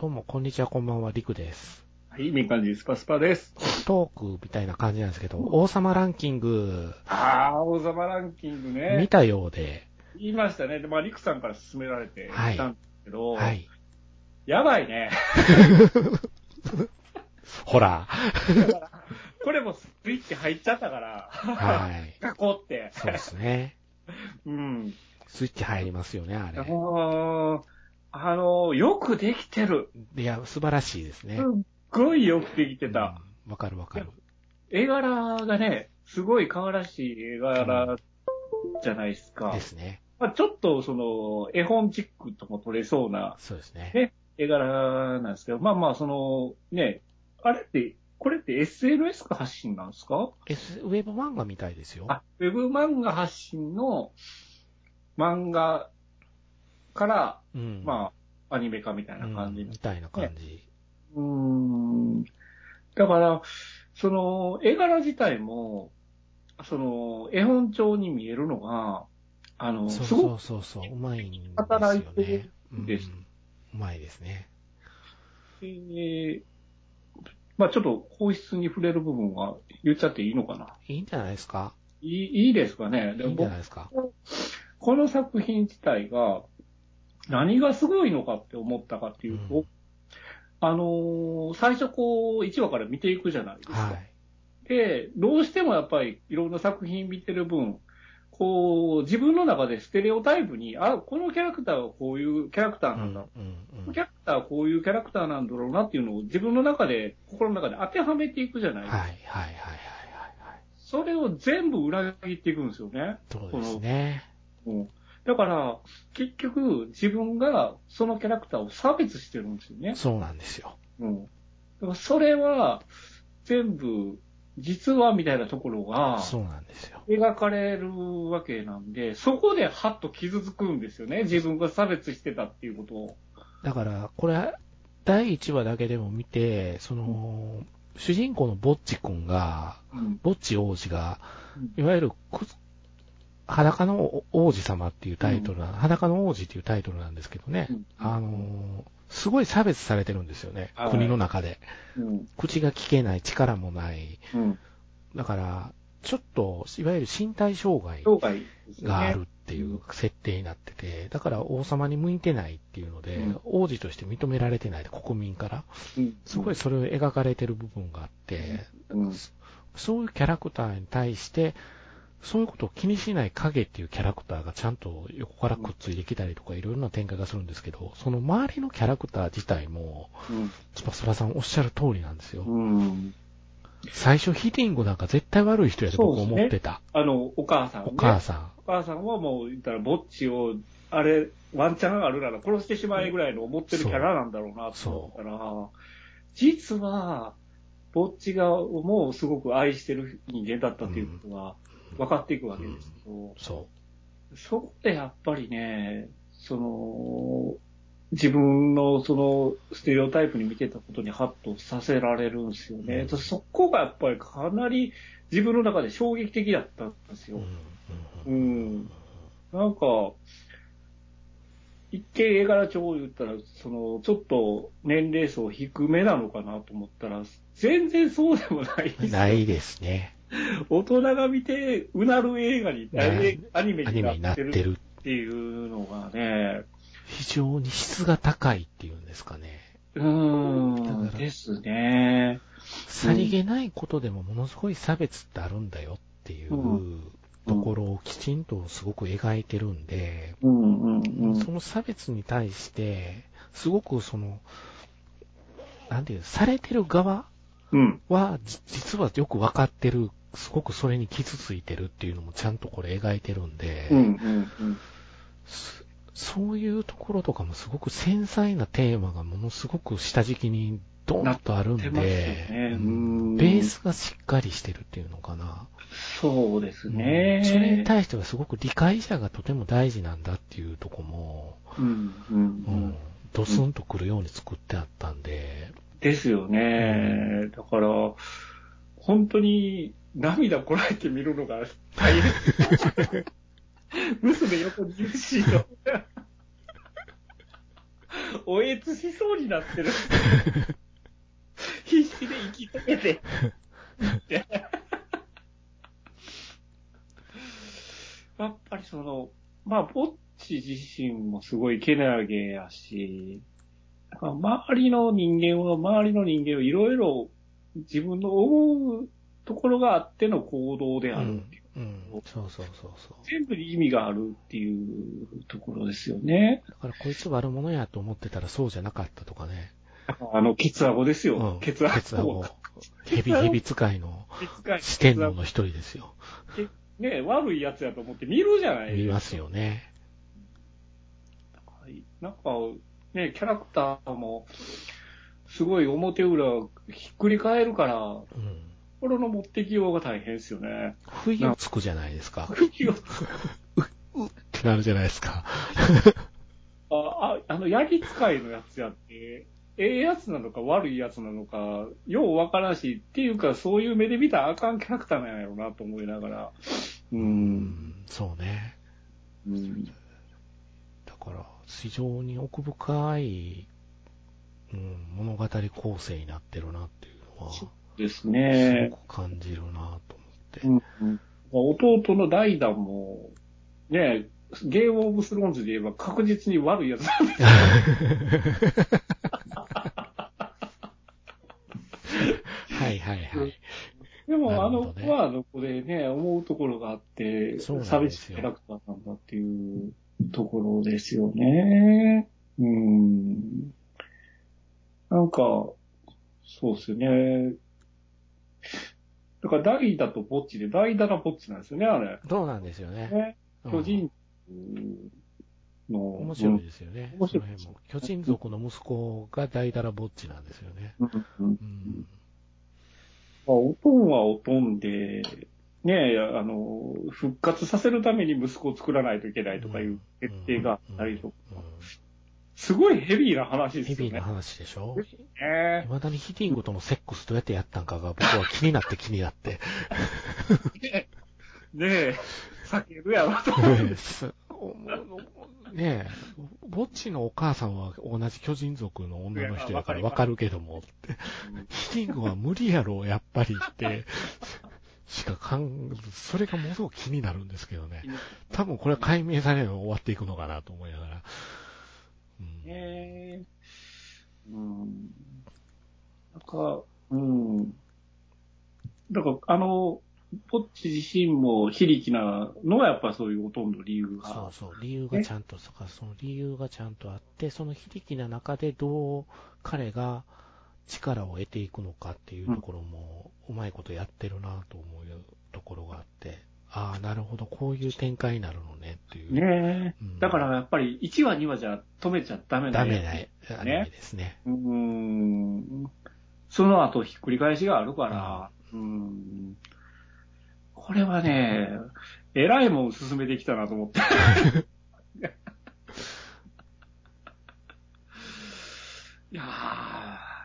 どうも、こんにちは、こんばんは、りくです。はい、みかんじスパスパです。トークみたいな感じなんですけど、王様ランキング、ああ、王様ランキングね。見たようで、言いましたね。でまあ、リクさんから勧められてはい来たんですけど、はい。やばいね。ほら、これもスイッチ入っちゃったから、はい。ガコって。そうですね。うん。スイッチ入りますよね、ああれ。のーあのーよくできてる。いや、素晴らしいですね。すっごいよくできてた。うんわかるわかる。絵柄がね、すごい可愛らしい絵柄じゃないですか。ですね。まあ、ちょっとその、絵本チックとも撮れそうなそうですね。ね絵柄なんですけど、まあまあ、その、ね、あれって、これって SNS か発信なんですか？S、ウェブ漫画みたいですよ。あ、ウェブ漫画発信の漫画から、うん。まあ、アニメ化みたいな感じうんみたいな感じ。うーん。だから、その、絵柄自体も、その、絵本調に見えるのが、あの、そうすごくそうそうそう、うまいんですよ働いてね。るんですうんうまいですね。えーまあちょっと本質に触れる部分は言っちゃっていいのかな？いいんじゃないですか？いいいいですかね？でいいんじゃもないですか？この作品自体が何がすごいのかって思ったかっていうと、うんあのー最初こう1話から見ていくじゃないですか。はい。で、どうしてもやっぱりいろんな作品見てる分、こう自分の中でステレオタイプに、あ、このキャラクターはこういうキャラクターなんだ。うんうんこのキャラクターはこういうキャラクターなんだろうなっていうのを自分の中で、心の中で当てはめていくじゃないですか。はいはいはいはいはいはい。それを全部裏切っていくんですよね。そうですね。うんだから、結局、自分がそのキャラクターを差別してるんですよね。そうなんですよ。うん。だからそれは、全部、実はみたいなところが、そうなんですよ。描かれるわけなんで、そこでハッと傷つくんですよね。自分が差別してたっていうことを。だから、これ、第1話だけでも見て、その、主人公のボッチ君が、うん。ボッチ王子がうん、いわゆるく、裸の王子様っていうタイトルな、裸の王子っていうタイトルなんですけどね、うんあの、すごい差別されてるんですよねは。い国の中で。うん。口が聞けない、力もない。うん。だから、ちょっと、いわゆる身体障害。があるっていう設定になってて、だから王様に向いてないっていうので、うん王子として認められてない国民から、うん。すごいそれを描かれてる部分があって、うん。そういうキャラクターに対して、そういうことを気にしない影っていうキャラクターがちゃんと横からくっついてきたりとかいろいろな展開がするんですけど、その周りのキャラクター自体も、うん。スパスパさんおっしゃる通りなんですよ。うん。最初ヒディングなんか絶対悪い人やですね思ってた。あの、お母さん、ね。お母さん。お母さんはもう言ったら、ぼっちを、あれ、ワンチャンあるなら殺してしまえぐらいの思ってるキャラなんだろうなと思ったら、実は、ぼっちがもうすごく愛してる人間だったっていうことが分かっていくわけですけど、そそこでやっぱりね、その、自分のそのステレオタイプに見てたことにハッとさせられるんですよね。うんそこがやっぱりかなり自分の中で衝撃的だったんですう。うよ。んううんん。なんか、一見絵柄帳を言ったら、その、ちょっと年齢層低めなのかなと思ったら、全然そうでもないですよないですね。大人が見て、うなる映画に、ねアニメにになっててる。っていうのがね、非常に質が高いっていうんですかね。うーん、ですね。さりげないことでもものすごい差別ってあるんだよっていううんところをきちんとすごく描いてるんで。その差別に対して、すごくその、なんていう、されてる側うん。は、じ実はよくわかってる、すごくそれに傷ついてるっていうのもちゃんとこれ描いてるんで、うんうんそそういうところとかもすごく繊細なテーマがものすごく下敷きにドンとあるんで、ねうんうん。ベースがしっかりしてるっていうのかな。そうですね。それに対してはすごく理解者がとても大事なんだっていうとこも、うんうんううん。ん、ドスンとくるように作ってあったんで、ですよね。だから、本当に涙こらえて見るのが大変。娘横にいるしの。おえつしそうになってる。必死で生きてけて。やっぱりその、まあ、ぼっち自身もすごいけなげやし、周りの人間は周りの人間をいろいろ自分の思うところがあっての行動であるっていう。うん、うん、そうそうそうそう。全部に意味があるっていうところですよね。だからこいつ悪者やと思ってたらそうじゃなかったとかね。あの、ケツアゴですよ。うん、ケツアゴ。ケツアゴ。ヘビ、ヘビ使いの四天王の一人ですよ。ね悪いやつやと思って見るじゃないですか。見ますよね。はい。なんか、ね、キャラクターも、すごい表裏ひっくり返るから、うん、これの持ってきようが大変ですよね。不意をつくじゃないですか。不意をつく。う、うってなるじゃないですか。あ、あ、あの、ヤギ使いのやつやって、ええやつなのか悪いやつなのか、ようわからんし、っていうか、そういう目で見たらあかんキャラクターなんやろうなと思いながら。うん、そうね。うん。だから、非常に奥深い、うん、物語構成になってるなっていうのは、ですね。すごく感じるなと思って。うんうん、弟のダイダも、ね、ゲームオブスローンズで言えば確実に悪いやつなんですよ。はいはいはい。でも、あの子はあの子でね、思うところがあって、寂しいキャラクターなんだっていうところですよね。うん。なんか、そうですよね。だから代打とぼっちで、代打がぼっちなんですよね、あれ。そうなんですよね。ね巨人の、面白いですよね。面白い。巨人族の息子が代打らぼっちなんですよね。うん。うん、まあ、おとんはおとんで、ねえ、あの、復活させるために息子を作らないといけないとかいう決定があったりとか。すごいヘビーな話ですよね。ヘビーな話でしょ？ええー。未だにヒティングとのセックスどうやってやったんかが僕は気になって気になって。ねえ、ねえ、避けるやろと思 ねえ、ぼっちのお母さんは同じ巨人族の女の人だからわかるけども、って。ヒティングは無理やろ、やっぱりって。しかかん、それがものすごく気になるんですけどね。多分これは解明されれば終わっていくのかなと思いながら。うん、へー。うん。なんか、うん。だから、あの、ポッチ自身も非力なのはやっぱそういうほとんど理由が。そうそう、理由がちゃんと、その理由がちゃんとあって、その非力な中でどう彼が力を得ていくのかっていうところも、うまいことやってるなと思うところがあって、ああ、なるほど、こういう展開になるのねっていう。ねえ、うん、だからやっぱり1話2話じゃ止めちゃダメだね。ダメない、ね、ですね。うん。その後ひっくり返しがあるから、うん、うんこれはね、えらいもん進めてきたなと思って。いや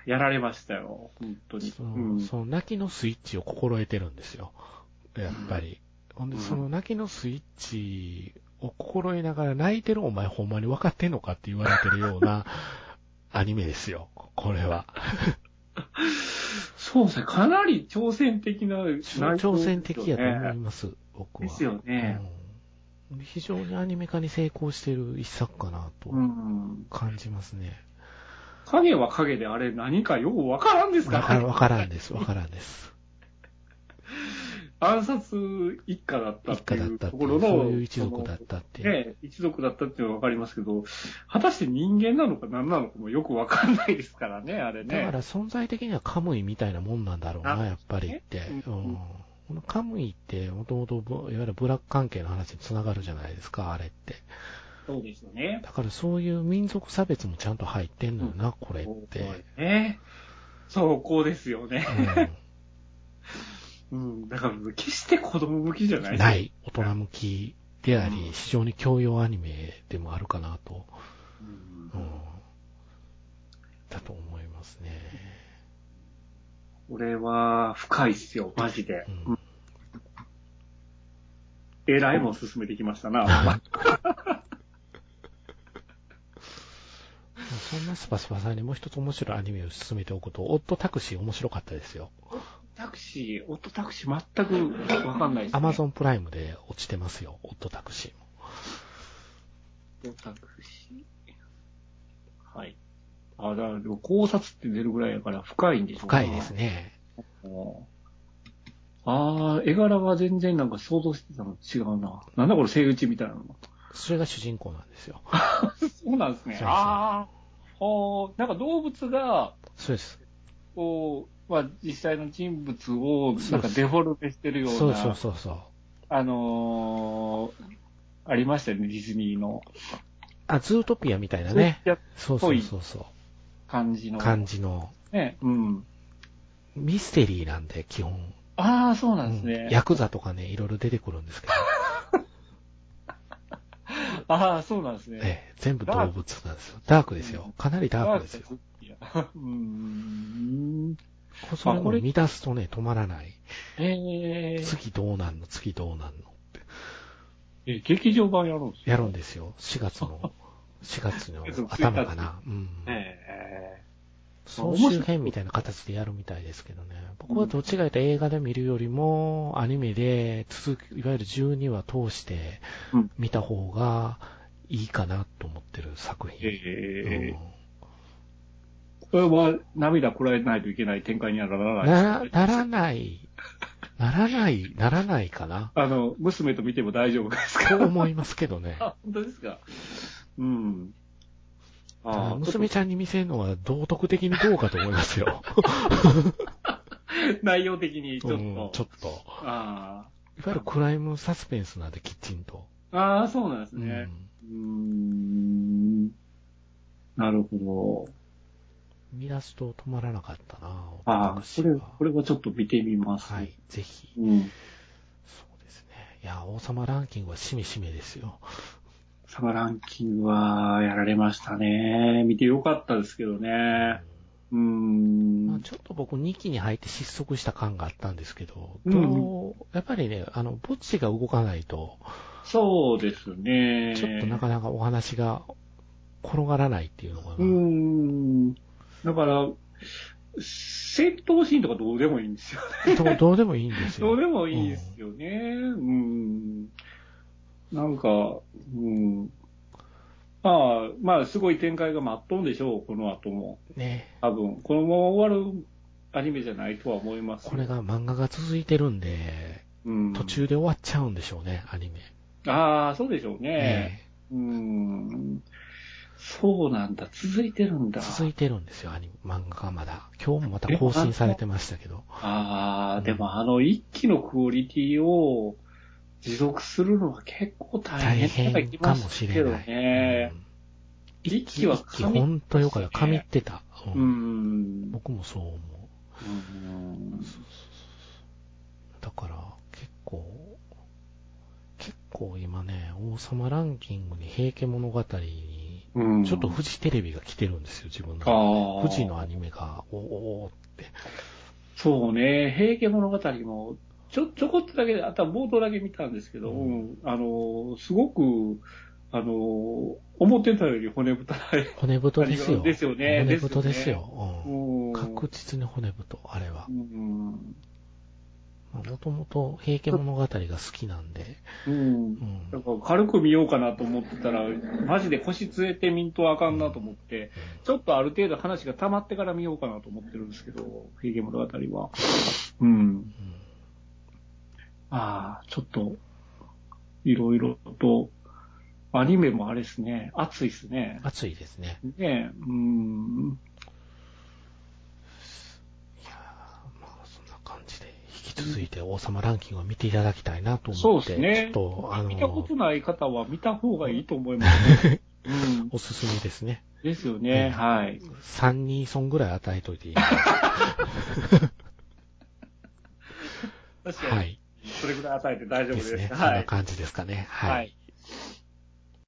ー、やられましたよ、本当に。その、うん、その泣きのスイッチを心得てるんですよ。やっぱり。ほ、うんで、その泣きのスイッチを心得ながら泣いてるお前ほんまに分かってんのかって言われてるような アニメですよ、これは。そうですね、かなり挑戦的な、挑戦的やと思います、僕は。ですよね、うん。非常にアニメ化に成功してる一作かなと感じますね。影は影であれ何かよくわからんですかわからんです、わからんです。暗殺一家だったっていうところの、そういう一族だったっていう。ね、一族だったっていうのはわかりますけど、果たして人間なのか何なのかもよくわかんないですからね、あれね。だから存在的にはカムイみたいなもんなんだろうな、やっぱりって。うん、このカムイってもともといわゆるブラック関係の話につながるじゃないですか、あれって。そうですよね。だからそういう民族差別もちゃんと入ってんのよな、うん、これって。そうね。そう、こうですよね。うんうん、だから決して子供向きじゃないない。大人向きであり、非常に教養アニメでもあるかなと、うん、うん、だと思いますね。これは深いっすよ、マジで。うん、えらいもん進めてきましたな。そんスパスパさんにもう一つ面白いアニメを進めておくと、オットタクシー面白かったですよ。タクシー、オットタクシー全くわかんないです、ね。アマゾンプライムで落ちてますよ、オットタクシーも。オットタクシー？はい。あ、だから、考察って出るぐらいやから深いんでしょう深いですね。ああ、絵柄は全然なんか想像してたの違うな。なんだこれ、セイウチみたいなの。それが主人公なんですよ。そうなんですね。ああ、はあ、なんか動物が、そうです。こう、まあ、実際の人物を、なんかデフォルメしてるような。そうそうそうそう。あのー、ありましたよね、ディズニーの。あ、ズートピアみたいなね。そうそうそうそう。感じの。感じの。ね、うん。ミステリーなんで、基本。ああ、そうなんですね、うん。ヤクザとかね、いろいろ出てくるんですけど。ああ、そうなんですね。ええ、全部動物なんですよ。ダークですよ。かなりダークですよ。うん。それも見出すとね、止まらない。ええー。次どうなんの？次どうなんの？って。え、劇場版やるんですか？やるんですよ。4月の、4月の頭かな。うん。ええー。総集編みたいな形でやるみたいですけどね。僕はどっちかと映画で見るよりも、アニメで続く、いわゆる12話通して見た方がいいかなと思ってる作品。えー、これは涙こらえないといけない展開にはならないなならない。ならない、ならないかな。あの、娘と見ても大丈夫ですか？と思いますけどね。あ、本当ですか？うん。あ娘ちゃんに見せるのは道徳的にどうかと思いますよ。内容的にちょっと。うん、ちょっと。あいわゆるクライムサスペンスなんで、きちんと。ああ、そうなんですね。うん。ん。なるほど。見出すと止まらなかったなああ、これ、これはちょっと見てみます。はい、ぜひ。うん。そうですね。いや、王様ランキングはしめしめですよ。サマランキングはやられましたね。見てよかったですけどね。うん。まあ、ちょっと僕2期に入って失速した感があったんですけど、うん、やっぱりね、あの、墓地が動かないと、そうですね。ちょっとなかなかお話が転がらないっていうのが。うん。だから、戦闘シーンとかどうでもいいんですよね。どどうでもいいんですよ。どうでもいいですよね。うん。なんか、うん。まあ、まあ、すごい展開が待っとんでしょう、この後も。ね。多分、このまま終わるアニメじゃないとは思います。これが漫画が続いてるんで、うん、途中で終わっちゃうんでしょうね、アニメ。ああ、そうでしょうね。ねうん。そうなんだ。続いてるんだ。続いてるんですよ、アニメ、漫画がまだ。今日もまた更新されてましたけど。ああ、うん、でもあの一気のクオリティを、持続するのは結構大変大変かもしれない。ね。一気は神、ね。ほんとよかった。神ってた。うん。僕もそう思う。うん。だから、結構、結構今ね、王様ランキングに平家物語に、ちょっとフジテレビが来てるんですよ、自分の。フジのアニメが、おおって。そうね、平家物語もちょ、ちょこっとだけ、あとは冒頭だけ見たんですけど、うん、あの、すごく、あの、思ってたより骨太 骨太ですよ。ですよね。骨太ですよ。うん、確実に骨太、あれは。もともと平家物語が好きなんで。うん。うん、だから軽く見ようかなと思ってたら、マジで腰据えてみんとあかんなと思って、うん、ちょっとある程度話が溜まってから見ようかなと思ってるんですけど、平家物語は。うん。うんああ、ちょっと、いろいろと、アニメもあれですね、熱いですね。熱いですね。ねうん。いやまあそんな感じで、引き続いて王様ランキングを見ていただきたいなと思って。そうですね。ちょっと、あの見たことない方は見た方がいいと思いますね。うん、おすすめですね。ですよね、うん、はい。3、2損ぐらい与えといていい。確かに。はい。それぐらい与えて大丈夫です。ですね。はい。そんな感じですかね。はい。はい